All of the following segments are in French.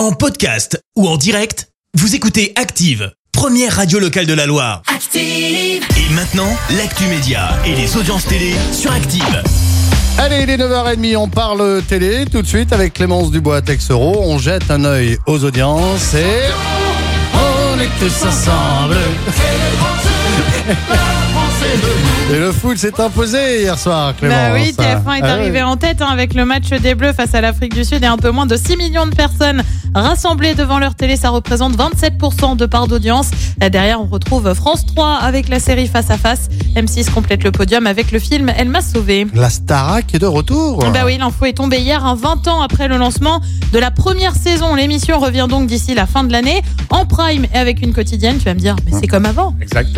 En podcast ou en direct, vous écoutez Active, première radio locale de la Loire. Active. Et maintenant, l'actu média et les audiences télé sur Active. Allez, il est 9h30, on parle télé tout de suite avec Clémence Dubois Texero. On jette un œil aux audiences et on est tous ensemble. Et le foot s'est imposé hier soir, Clémence. Bah oui, TF1 est Ah arrivé en tête hein, avec le match des Bleus face à l'Afrique du Sud et un peu moins de 6 millions de personnes rassemblées devant leur télé. Ça représente 27% de part d'audience. Derrière, on retrouve France 3 avec la série Face à Face. M6 complète le podium avec le film Elle m'a sauvé. La Starac est de retour. Bah oui, l'info est tombée hier, hein, 20 ans après le lancement de la première saison. L'émission revient donc d'ici la fin de l'année en prime et avec une quotidienne. Tu vas me dire, mais c'est comme avant. Exact.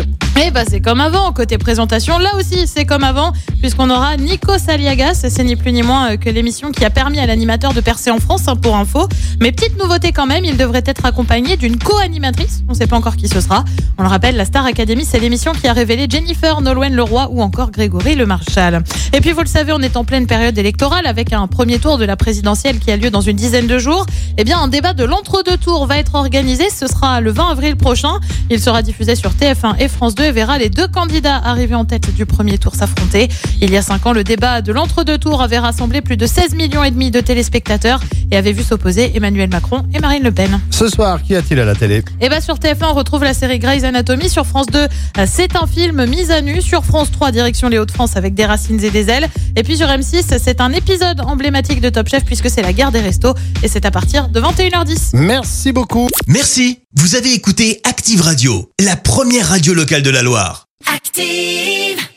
Eh bah c'est comme avant, côté présentation, là aussi c'est comme avant, puisqu'on aura Nico Saliagas, c'est ni plus ni moins euh, que l'émission qui a permis à l'animateur de percer en France, hein, pour info. Mais petite nouveauté quand même, il devrait être accompagné d'une co-animatrice, on ne sait pas encore qui ce sera. On le rappelle, la Star Academy, c'est l'émission qui a révélé Jennifer Nolwenn Leroy ou encore Grégory Le Marchal. Et puis vous le savez, on est en pleine période électorale avec un premier tour de la présidentielle qui a lieu dans une dizaine de jours. Eh bien, un débat de l'entre-deux tours va être organisé, ce sera le 20 avril prochain. Il sera diffusé sur TF1 et France 2 et verra les deux candidats arrivés en tête du premier tour s'affronter. Il y a cinq ans, le débat de l'entre-deux tours avait rassemblé plus de 16 millions et demi de téléspectateurs et avait vu s'opposer Emmanuel Macron et Marine Le Pen. Ce soir, qu'y a-t-il à la télé? Et bah sur TF1, on retrouve la série Grey's Anatomy. Sur France 2, euh, c'est un film mis à nu. Sur France 3, direction les Hauts-de-France avec des racines et des ailes. Et puis sur M6, c'est un épisode emblématique de Top Chef puisque c'est la guerre des restos et c'est à partir de 21h10. Merci beaucoup. Merci, vous avez écouté Active Radio, la première radio locale de la Loire. Active.